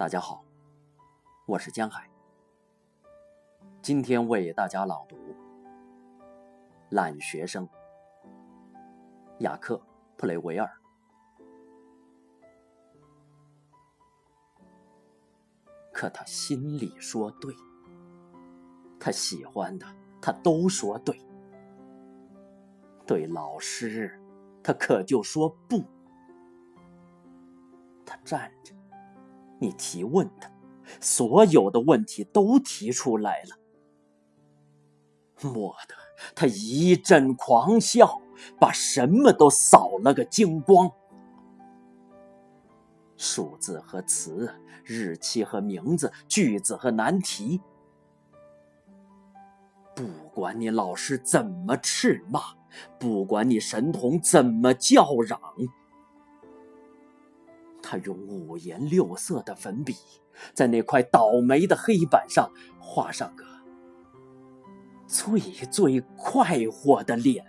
大家好，我是江海。今天为大家朗读《懒学生》雅克·普雷维尔。可他心里说对，他喜欢的他都说对，对老师他可就说不。他站着。你提问的，所有的问题都提出来了。蓦地，他一阵狂笑，把什么都扫了个精光：数字和词，日期和名字，句子和难题。不管你老师怎么斥骂，不管你神童怎么叫嚷。他用五颜六色的粉笔，在那块倒霉的黑板上画上个最最快活的脸。